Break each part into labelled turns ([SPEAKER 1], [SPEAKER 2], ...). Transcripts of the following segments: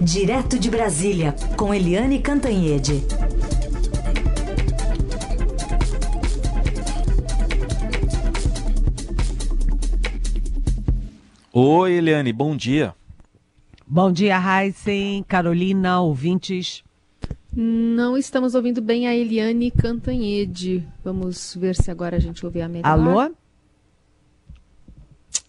[SPEAKER 1] Direto de Brasília, com Eliane Cantanhede.
[SPEAKER 2] Oi, Eliane, bom dia.
[SPEAKER 3] Bom dia, Heisen, Carolina, ouvintes.
[SPEAKER 4] Não estamos ouvindo bem a Eliane Cantanhede. Vamos ver se agora a gente ouve a melhor.
[SPEAKER 3] Alô?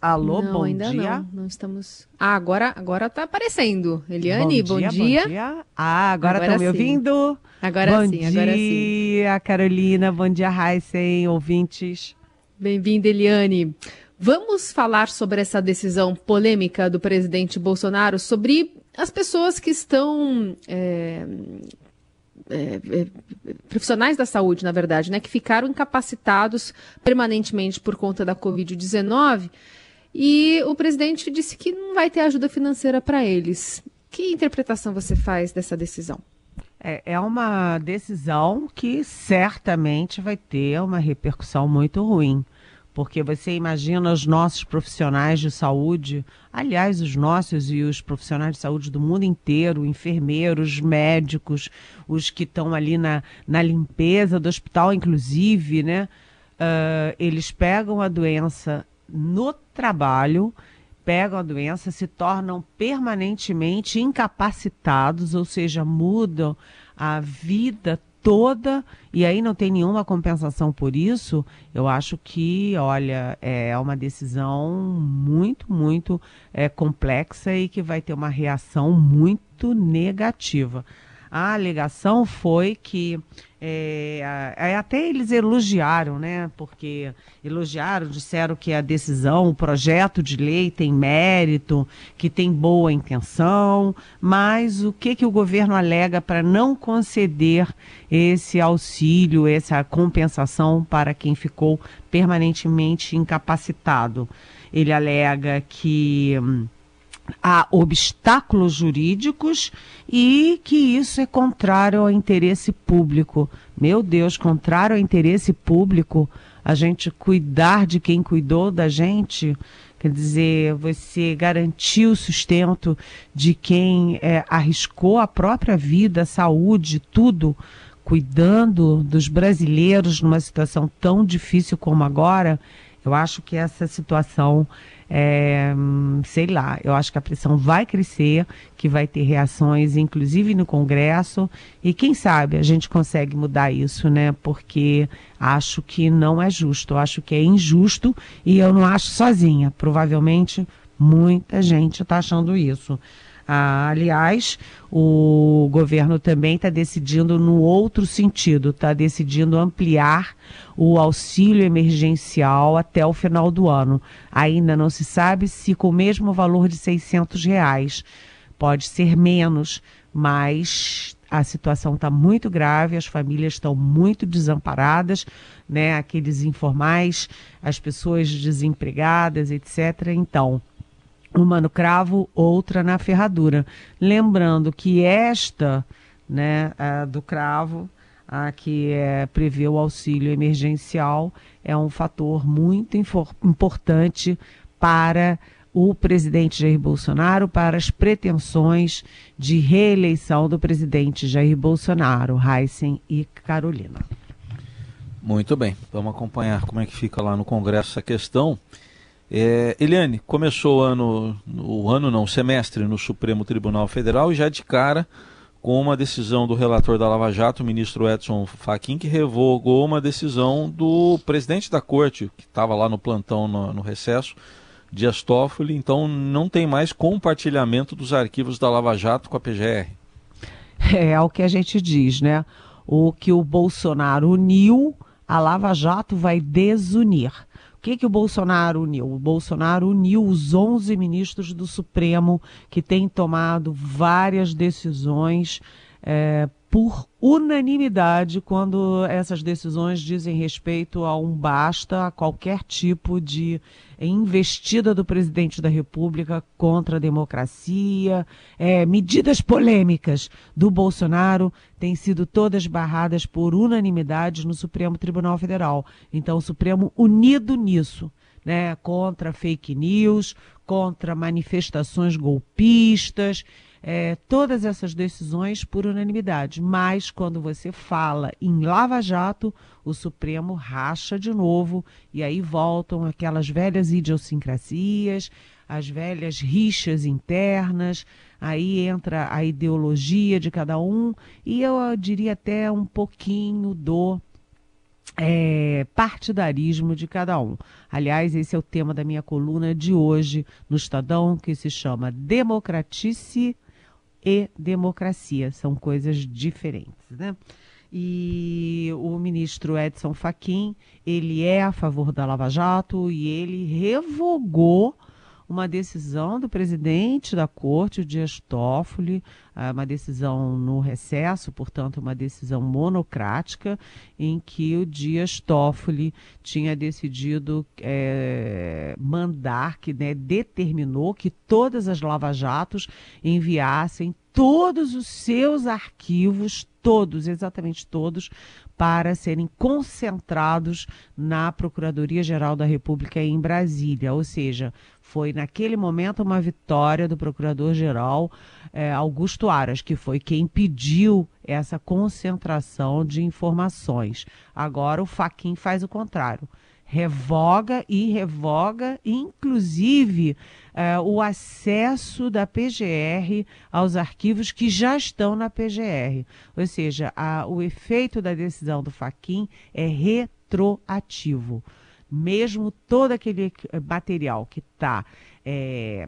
[SPEAKER 3] Alô,
[SPEAKER 4] não,
[SPEAKER 3] bom
[SPEAKER 4] ainda
[SPEAKER 3] dia.
[SPEAKER 4] Não, não estamos. Ah, agora, agora tá aparecendo. Eliane, bom,
[SPEAKER 3] bom
[SPEAKER 4] dia.
[SPEAKER 3] dia. Bom dia. Ah, agora estão me ouvindo?
[SPEAKER 4] Agora
[SPEAKER 3] bom
[SPEAKER 4] sim, agora sim.
[SPEAKER 3] dia, Carolina. Bom dia, Heisen, ouvintes.
[SPEAKER 4] Bem-vinda, Eliane. Vamos falar sobre essa decisão polêmica do presidente Bolsonaro sobre as pessoas que estão. É, é, é, profissionais da saúde, na verdade, né, que ficaram incapacitados permanentemente por conta da Covid-19. E o presidente disse que não vai ter ajuda financeira para eles. Que interpretação você faz dessa decisão?
[SPEAKER 3] É, é uma decisão que certamente vai ter uma repercussão muito ruim. Porque você imagina os nossos profissionais de saúde, aliás, os nossos e os profissionais de saúde do mundo inteiro, enfermeiros, médicos, os que estão ali na, na limpeza do hospital, inclusive, né? Uh, eles pegam a doença no trabalho, pegam a doença, se tornam permanentemente incapacitados, ou seja, mudam a vida toda e aí não tem nenhuma compensação por isso, eu acho que, olha, é uma decisão muito, muito é, complexa e que vai ter uma reação muito negativa. A alegação foi que é, até eles elogiaram, né? Porque elogiaram, disseram que a decisão, o projeto de lei tem mérito, que tem boa intenção, mas o que que o governo alega para não conceder esse auxílio, essa compensação para quem ficou permanentemente incapacitado? Ele alega que hum, há obstáculos jurídicos e que isso é contrário ao interesse público. Meu Deus, contrário ao interesse público, a gente cuidar de quem cuidou da gente, quer dizer, você garantir o sustento de quem é, arriscou a própria vida, a saúde, tudo, cuidando dos brasileiros numa situação tão difícil como agora. Eu acho que essa situação é, sei lá, eu acho que a pressão vai crescer, que vai ter reações, inclusive no Congresso, e quem sabe a gente consegue mudar isso, né? Porque acho que não é justo, acho que é injusto e eu não acho sozinha. Provavelmente muita gente está achando isso. Ah, aliás, o governo também está decidindo no outro sentido, está decidindo ampliar o auxílio emergencial até o final do ano. Ainda não se sabe se com o mesmo valor de 600 reais. Pode ser menos, mas a situação está muito grave, as famílias estão muito desamparadas, né? Aqueles informais, as pessoas desempregadas, etc. Então, uma no cravo, outra na ferradura. Lembrando que esta, né, do cravo, a que é, prevê o auxílio emergencial, é um fator muito importante para o presidente Jair Bolsonaro, para as pretensões de reeleição do presidente Jair Bolsonaro, Heisen e Carolina.
[SPEAKER 2] Muito bem, vamos acompanhar como é que fica lá no Congresso essa questão. É, Eliane, começou o ano, o ano não, o semestre no Supremo Tribunal Federal e já de cara com uma decisão do relator da Lava Jato, o ministro Edson Fachin, que revogou uma decisão do presidente da corte, que estava lá no plantão no, no recesso, Dias Toffoli, então não tem mais compartilhamento dos arquivos da Lava Jato com a PGR.
[SPEAKER 3] É, é o que a gente diz, né? O que o Bolsonaro uniu, a Lava Jato vai desunir. O que, que o Bolsonaro uniu? O Bolsonaro uniu os 11 ministros do Supremo que têm tomado várias decisões é, por unanimidade quando essas decisões dizem respeito a um basta, a qualquer tipo de investida do presidente da República contra a democracia, é, medidas polêmicas do Bolsonaro têm sido todas barradas por unanimidade no Supremo Tribunal Federal. Então, o Supremo unido nisso. Né, contra fake news, contra manifestações golpistas, é, todas essas decisões por unanimidade. Mas quando você fala em Lava Jato, o Supremo racha de novo e aí voltam aquelas velhas idiosincrasias, as velhas rixas internas, aí entra a ideologia de cada um e eu diria até um pouquinho do é, partidarismo de cada um. Aliás, esse é o tema da minha coluna de hoje no Estadão, que se chama Democratice e Democracia. São coisas diferentes, né? E o ministro Edson Fachin, ele é a favor da Lava Jato e ele revogou uma decisão do presidente da corte, o Dias Toffoli, ah, uma decisão no recesso, portanto, uma decisão monocrática, em que o Dias Toffoli tinha decidido é, mandar, que né, determinou que todas as lava-jatos enviassem todos os seus arquivos, todos, exatamente todos, para serem concentrados na Procuradoria-Geral da República em Brasília. Ou seja, foi naquele momento uma vitória do Procurador-Geral eh, Augusto Aras, que foi quem pediu essa concentração de informações. Agora o Faquin faz o contrário revoga e revoga, inclusive, eh, o acesso da PGR aos arquivos que já estão na PGR. Ou seja, a, o efeito da decisão do Faquin é retroativo. Mesmo todo aquele material que está. É, eh,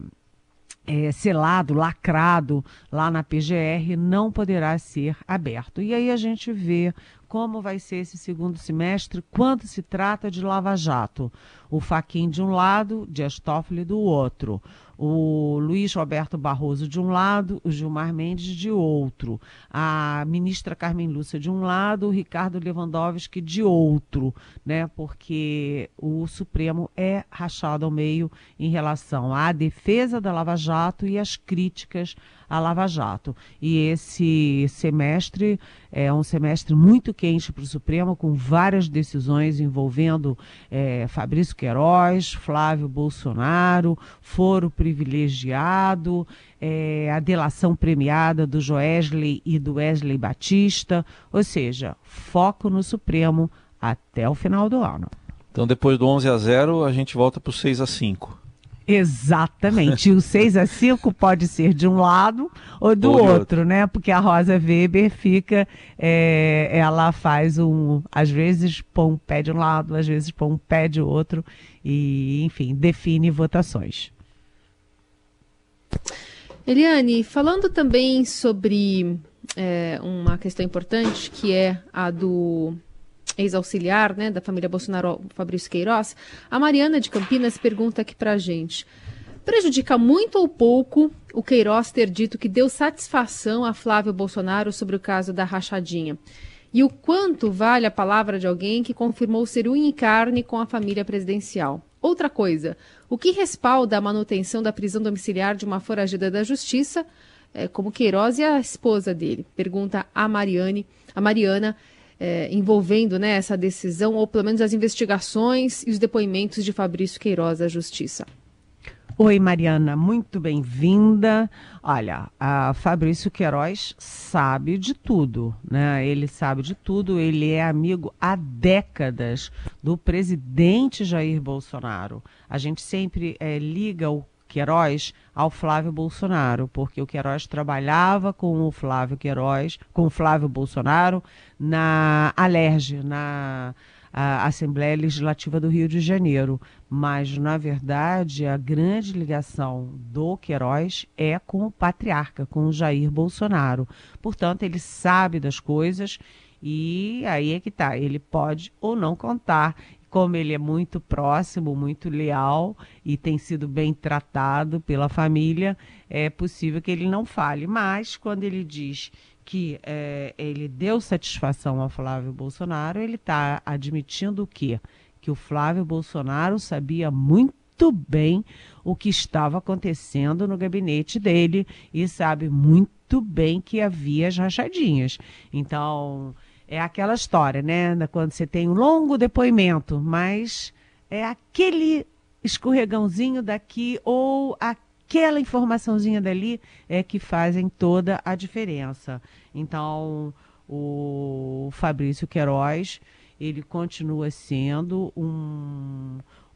[SPEAKER 3] é, selado, lacrado lá na PGR, não poderá ser aberto. E aí a gente vê como vai ser esse segundo semestre quando se trata de Lava Jato. O Faquin de um lado, Dias Toffoli do outro o Luiz Roberto Barroso de um lado, o Gilmar Mendes de outro, a ministra Carmen Lúcia de um lado, o Ricardo Lewandowski de outro, né? Porque o Supremo é rachado ao meio em relação à defesa da Lava Jato e às críticas à Lava Jato. E esse semestre é um semestre muito quente para o Supremo, com várias decisões envolvendo é, Fabrício Queiroz, Flávio Bolsonaro, foro privilegiado, é, a delação premiada do Joesley e do Wesley Batista, ou seja, foco no Supremo até o final do ano.
[SPEAKER 2] Então, depois do 11 a 0, a gente volta para o 6 a 5.
[SPEAKER 3] Exatamente. E o 6 a 5 pode ser de um lado ou do ou outro, outro, né? Porque a Rosa Weber fica, é, ela faz um, às vezes põe um pé de um lado, às vezes põe um pé de outro e, enfim, define votações.
[SPEAKER 4] Eliane, falando também sobre é, uma questão importante, que é a do ex-auxiliar né, da família Bolsonaro, Fabrício Queiroz, a Mariana de Campinas pergunta aqui para a gente. Prejudica muito ou pouco o Queiroz ter dito que deu satisfação a Flávio Bolsonaro sobre o caso da rachadinha? E o quanto vale a palavra de alguém que confirmou ser unha e carne com a família presidencial? Outra coisa, o que respalda a manutenção da prisão domiciliar de uma foragida da justiça, é, como Queiroz e a esposa dele? Pergunta a Mariane, a Mariana, é, envolvendo né, essa decisão, ou pelo menos as investigações e os depoimentos de Fabrício Queiroz à Justiça.
[SPEAKER 3] Oi, Mariana, muito bem-vinda. Olha, a Fabrício Queiroz sabe de tudo, né? Ele sabe de tudo, ele é amigo há décadas do presidente Jair Bolsonaro. A gente sempre é, liga o Queiroz ao Flávio Bolsonaro, porque o Queiroz trabalhava com o Flávio Queiroz, com o Flávio Bolsonaro na Alerj, na Assembleia Legislativa do Rio de Janeiro. Mas, na verdade, a grande ligação do Queiroz é com o patriarca, com o Jair Bolsonaro. Portanto, ele sabe das coisas e aí é que tá. Ele pode ou não contar como ele é muito próximo, muito leal e tem sido bem tratado pela família, é possível que ele não fale. Mas quando ele diz que é, ele deu satisfação ao Flávio Bolsonaro, ele está admitindo o quê? Que o Flávio Bolsonaro sabia muito bem o que estava acontecendo no gabinete dele e sabe muito bem que havia as rachadinhas. Então, é aquela história, né? Quando você tem um longo depoimento, mas é aquele escorregãozinho daqui ou aquela informaçãozinha dali é que fazem toda a diferença. Então, o Fabrício Queiroz, ele continua sendo um,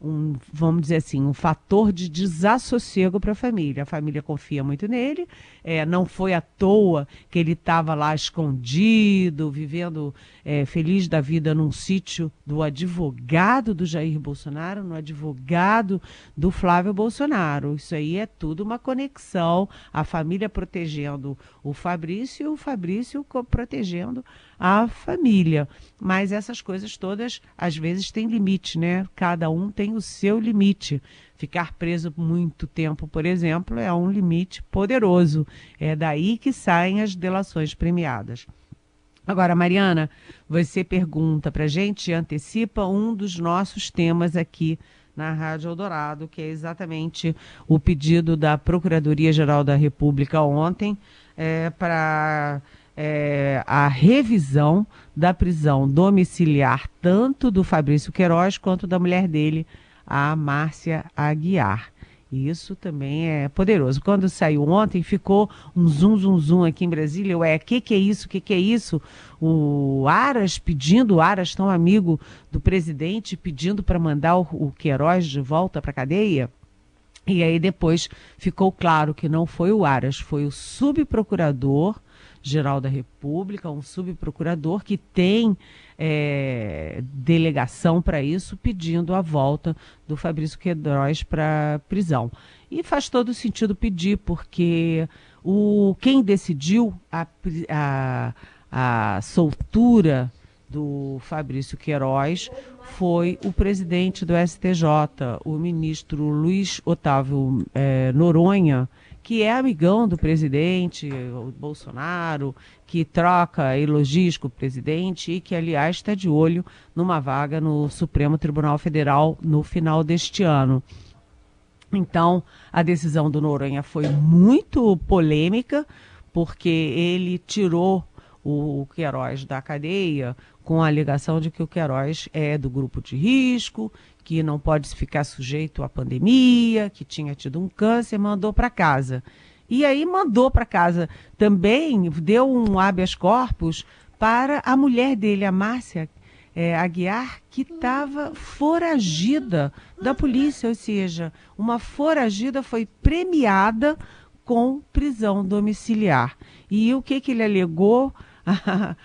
[SPEAKER 3] um, vamos dizer assim, um fator de desassossego para a família. A família confia muito nele, é, não foi à toa que ele estava lá escondido, vivendo é, feliz da vida num sítio do advogado do Jair Bolsonaro, no advogado do Flávio Bolsonaro. Isso aí é tudo uma conexão, a família protegendo o Fabrício e o Fabrício protegendo a família. Mas essas coisas todas, às vezes, têm limite, né? Cada um tem o seu limite. Ficar preso muito tempo, por exemplo, é um limite poderoso. É daí que saem as delações premiadas. Agora, Mariana, você pergunta para gente, antecipa um dos nossos temas aqui na Rádio Eldorado, que é exatamente o pedido da Procuradoria-Geral da República ontem é, para é, a revisão da prisão domiciliar, tanto do Fabrício Queiroz quanto da mulher dele, a Márcia Aguiar. Isso também é poderoso. Quando saiu ontem, ficou um zum, zum, zum aqui em Brasília. Ué, o que, que é isso? O que, que é isso? O Aras pedindo, o Aras, tão amigo do presidente, pedindo para mandar o, o Queiroz de volta para a cadeia. E aí depois ficou claro que não foi o Aras, foi o subprocurador Geral da República, um subprocurador que tem é, delegação para isso, pedindo a volta do Fabrício Queiroz para prisão. E faz todo sentido pedir, porque o, quem decidiu a, a, a soltura do Fabrício Queiroz foi o presidente do STJ, o ministro Luiz Otávio é, Noronha, que é amigão do presidente Bolsonaro, que troca elogios com o presidente e que, aliás, está de olho numa vaga no Supremo Tribunal Federal no final deste ano. Então, a decisão do Noronha foi muito polêmica, porque ele tirou o Queiroz da cadeia com a alegação de que o Queiroz é do grupo de risco, que não pode ficar sujeito à pandemia, que tinha tido um câncer, mandou para casa. E aí mandou para casa também, deu um habeas corpus para a mulher dele, a Márcia é, Aguiar, que estava foragida da polícia, ou seja, uma foragida foi premiada com prisão domiciliar. E o que, que ele alegou?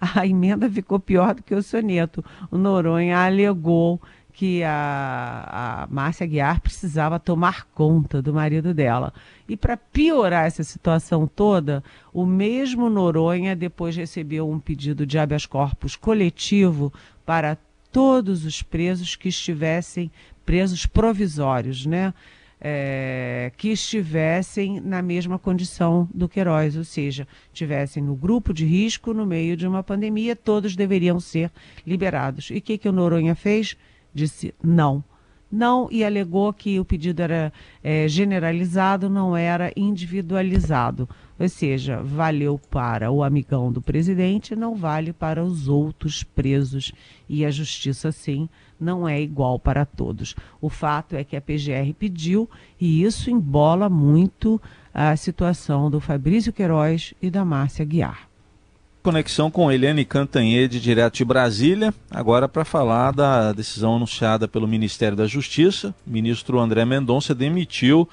[SPEAKER 3] a, emenda ficou pior do que o soneto. O Noronha alegou que a, a Márcia Guiar precisava tomar conta do marido dela. E para piorar essa situação toda, o mesmo Noronha depois recebeu um pedido de habeas corpus coletivo para todos os presos que estivessem presos provisórios, né? É, que estivessem na mesma condição do Queiroz, ou seja, estivessem no grupo de risco no meio de uma pandemia, todos deveriam ser liberados. E o que, que o Noronha fez? Disse não. Não, e alegou que o pedido era é, generalizado, não era individualizado. Ou seja, valeu para o amigão do presidente, não vale para os outros presos. E a justiça, sim, não é igual para todos. O fato é que a PGR pediu e isso embola muito a situação do Fabrício Queiroz e da Márcia Guiar.
[SPEAKER 2] Conexão com Eliane Cantanhede, direto de Brasília, agora para falar da decisão anunciada pelo Ministério da Justiça. O ministro André Mendonça demitiu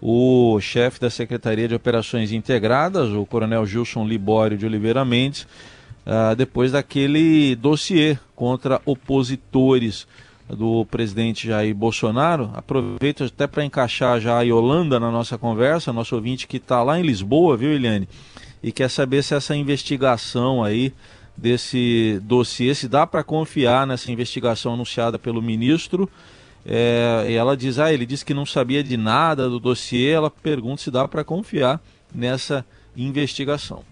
[SPEAKER 2] o chefe da Secretaria de Operações Integradas, o coronel Gilson Libório de Oliveira Mendes, uh, depois daquele dossiê contra opositores do presidente Jair Bolsonaro. Aproveito até para encaixar já a Yolanda na nossa conversa, nosso ouvinte que está lá em Lisboa, viu, Eliane? E quer saber se essa investigação aí desse dossiê, se dá para confiar nessa investigação anunciada pelo ministro. É, e ela diz, ah, ele disse que não sabia de nada do dossiê. Ela pergunta se dá para confiar nessa investigação.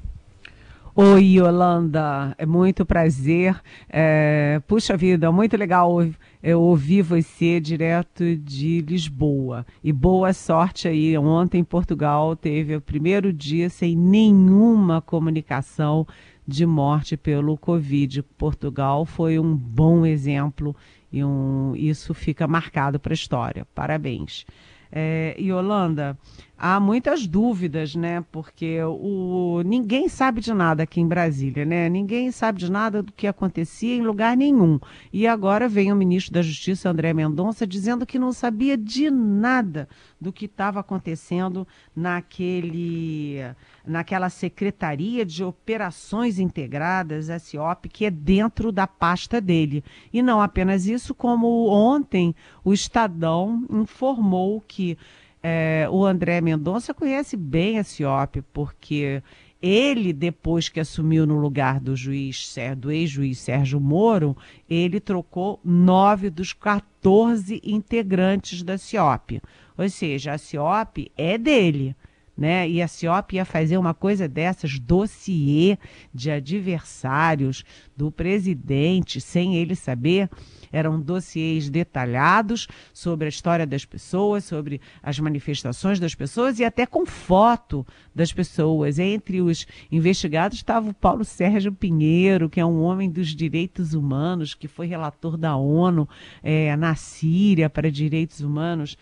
[SPEAKER 3] Oi, Yolanda, é muito prazer. É, puxa vida, muito legal eu ouvir você direto de Lisboa. E boa sorte aí. Ontem, Portugal teve o primeiro dia sem nenhuma comunicação de morte pelo Covid. Portugal foi um bom exemplo e um, isso fica marcado para a história. Parabéns. É, Yolanda, há muitas dúvidas, né? Porque o, ninguém sabe de nada aqui em Brasília, né? Ninguém sabe de nada do que acontecia em lugar nenhum. E agora vem o ministro da Justiça, André Mendonça, dizendo que não sabia de nada do que estava acontecendo naquele, naquela Secretaria de Operações Integradas, a SIOP, que é dentro da pasta dele. E não apenas isso, como ontem o Estadão informou que é, o André Mendonça conhece bem a CIOP, porque ele, depois que assumiu no lugar do juiz, do ex-juiz Sérgio Moro, ele trocou nove dos 14 integrantes da CIOP. Ou seja, a CIOP é dele. Né? E a CIOP ia fazer uma coisa dessas, dossiê de adversários do presidente, sem ele saber. Eram dossiês detalhados sobre a história das pessoas, sobre as manifestações das pessoas e até com foto das pessoas. Entre os investigados estava o Paulo Sérgio Pinheiro, que é um homem dos direitos humanos, que foi relator da ONU é, na Síria para direitos humanos.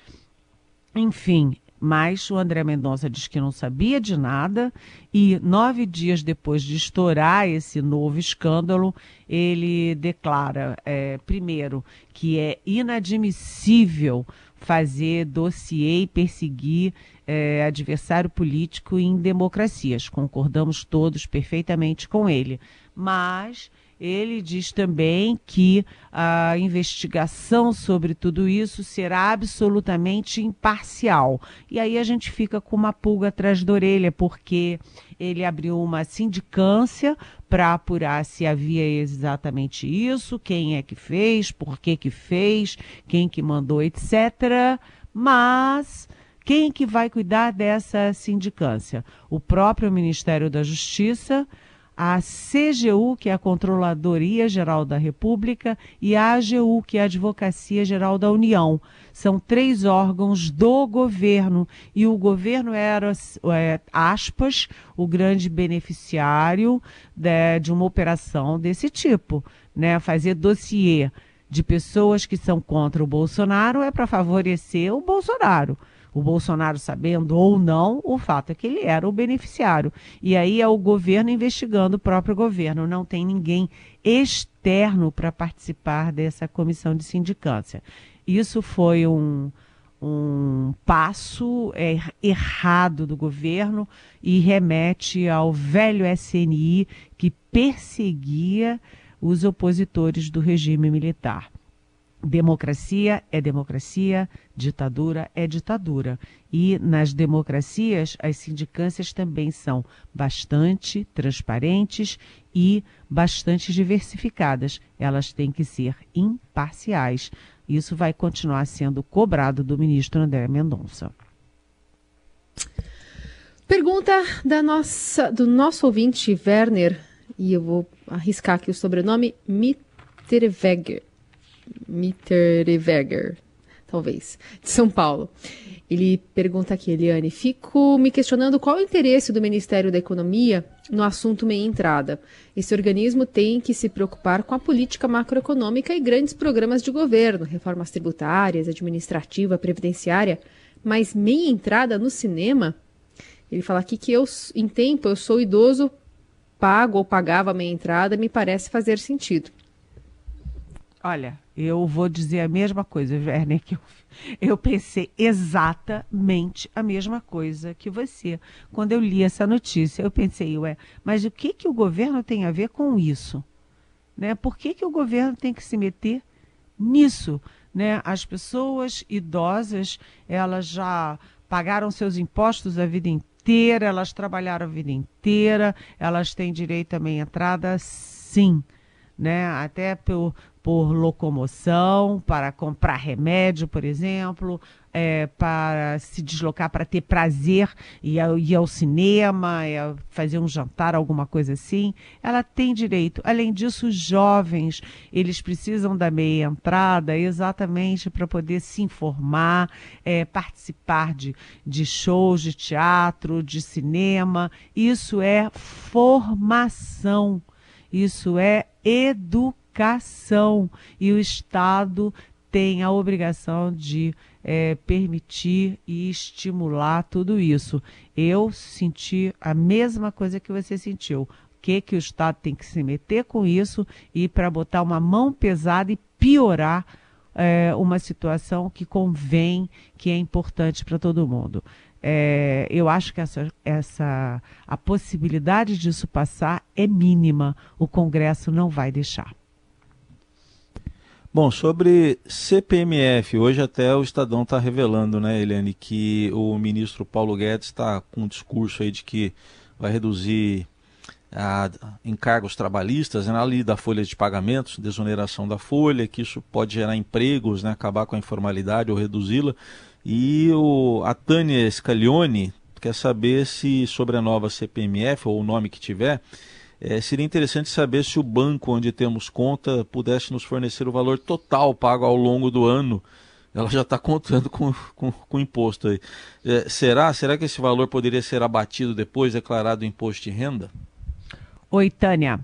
[SPEAKER 3] Enfim, mas o André Mendonça diz que não sabia de nada e nove dias depois de estourar esse novo escândalo, ele declara, é, primeiro, que é inadmissível fazer dossiê e perseguir é, adversário político em democracias. Concordamos todos perfeitamente com ele. Mas ele diz também que a investigação sobre tudo isso será absolutamente imparcial. E aí a gente fica com uma pulga atrás da orelha, porque ele abriu uma sindicância para apurar se havia exatamente isso, quem é que fez, por que que fez, quem que mandou, etc. Mas quem que vai cuidar dessa sindicância? O próprio Ministério da Justiça a CGU, que é a Controladoria Geral da República, e a AGU, que é a Advocacia Geral da União. São três órgãos do governo e o governo era, é, aspas, o grande beneficiário de, de uma operação desse tipo, né? Fazer dossiê de pessoas que são contra o Bolsonaro é para favorecer o Bolsonaro o Bolsonaro sabendo ou não, o fato é que ele era o beneficiário. E aí é o governo investigando o próprio governo, não tem ninguém externo para participar dessa comissão de sindicância. Isso foi um, um passo é, errado do governo e remete ao velho SNI que perseguia os opositores do regime militar. Democracia é democracia, ditadura é ditadura. E nas democracias, as sindicâncias também são bastante transparentes e bastante diversificadas. Elas têm que ser imparciais. Isso vai continuar sendo cobrado do ministro André Mendonça.
[SPEAKER 4] Pergunta da nossa, do nosso ouvinte Werner, e eu vou arriscar aqui o sobrenome, Mitterweger. Mitterweger, talvez, de São Paulo. Ele pergunta aqui, Eliane, fico me questionando qual o interesse do Ministério da Economia no assunto meia entrada. Esse organismo tem que se preocupar com a política macroeconômica e grandes programas de governo, reformas tributárias, administrativa, previdenciária, mas meia entrada no cinema? Ele fala aqui que eu, em tempo, eu sou idoso, pago ou pagava meia entrada, me parece fazer sentido.
[SPEAKER 3] Olha, eu vou dizer a mesma coisa, Werner, que eu, eu pensei exatamente a mesma coisa que você. Quando eu li essa notícia, eu pensei, ué, mas o que, que o governo tem a ver com isso? Né? Por que, que o governo tem que se meter nisso? Né? As pessoas idosas, elas já pagaram seus impostos a vida inteira, elas trabalharam a vida inteira, elas têm direito a meia entrada, sim. Né? Até por, por locomoção, para comprar remédio, por exemplo, é, para se deslocar, para ter prazer, ao, ir ao cinema, fazer um jantar, alguma coisa assim, ela tem direito. Além disso, os jovens, eles precisam da meia entrada exatamente para poder se informar, é, participar de, de shows de teatro, de cinema. Isso é formação, isso é educação educação e o Estado tem a obrigação de é, permitir e estimular tudo isso. Eu senti a mesma coisa que você sentiu. O que, que o Estado tem que se meter com isso e para botar uma mão pesada e piorar é, uma situação que convém, que é importante para todo mundo. É, eu acho que essa, essa, a possibilidade disso passar é mínima. O Congresso não vai deixar.
[SPEAKER 2] Bom, sobre CPMF, hoje até o Estadão está revelando, né, Eliane, que o ministro Paulo Guedes está com um discurso aí de que vai reduzir a, encargos trabalhistas, né, ali da folha de pagamentos, desoneração da folha, que isso pode gerar empregos, né, acabar com a informalidade ou reduzi-la. E o, a Tânia Scaglione quer saber se sobre a nova CPMF, ou o nome que tiver, é, seria interessante saber se o banco onde temos conta pudesse nos fornecer o valor total pago ao longo do ano. Ela já está contando com, com, com imposto aí. É, será? Será que esse valor poderia ser abatido depois, declarado imposto de renda?
[SPEAKER 3] Oi, Tânia.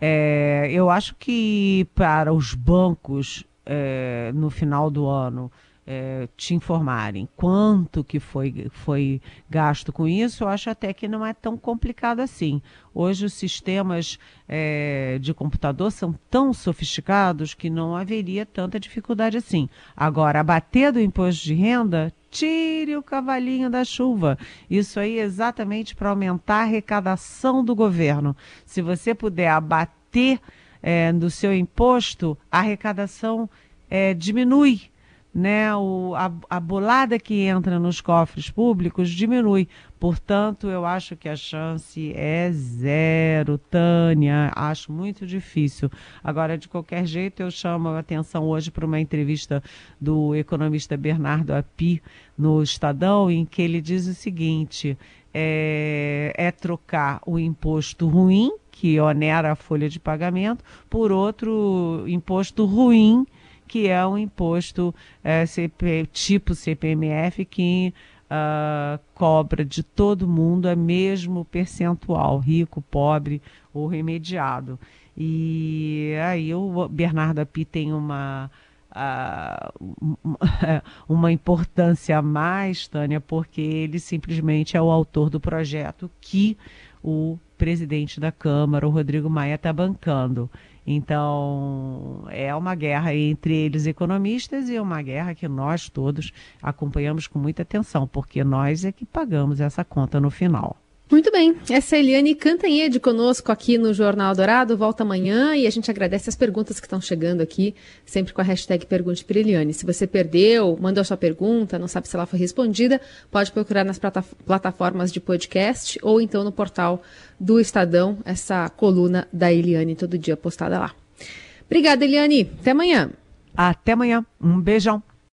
[SPEAKER 3] É, eu acho que para os bancos, é, no final do ano, é, te informarem quanto que foi, foi gasto com isso, eu acho até que não é tão complicado assim. Hoje os sistemas é, de computador são tão sofisticados que não haveria tanta dificuldade assim. Agora, abater do imposto de renda, tire o cavalinho da chuva. Isso aí é exatamente para aumentar a arrecadação do governo. Se você puder abater é, do seu imposto, a arrecadação é, diminui né, o, a, a bolada que entra nos cofres públicos diminui. Portanto, eu acho que a chance é zero, Tânia. Acho muito difícil. Agora, de qualquer jeito, eu chamo a atenção hoje para uma entrevista do economista Bernardo Api no Estadão, em que ele diz o seguinte: é, é trocar o imposto ruim, que onera a folha de pagamento, por outro imposto ruim que é um imposto é, CP, tipo CPMF que uh, cobra de todo mundo a mesmo percentual, rico, pobre ou remediado. E aí o Bernardo Api tem uma uh, uma importância a mais, Tânia, porque ele simplesmente é o autor do projeto que o presidente da Câmara, o Rodrigo Maia, está bancando. Então, é uma guerra entre eles economistas e uma guerra que nós todos acompanhamos com muita atenção, porque nós é que pagamos essa conta no final.
[SPEAKER 4] Muito bem, essa é Eliane Cantanhede conosco aqui no Jornal Dourado, volta amanhã e a gente agradece as perguntas que estão chegando aqui, sempre com a hashtag Pergunte para Eliane. Se você perdeu, mandou sua pergunta, não sabe se ela foi respondida, pode procurar nas plataformas de podcast ou então no portal do Estadão, essa coluna da Eliane todo dia postada lá. Obrigada, Eliane. Até amanhã.
[SPEAKER 3] Até amanhã. Um beijão.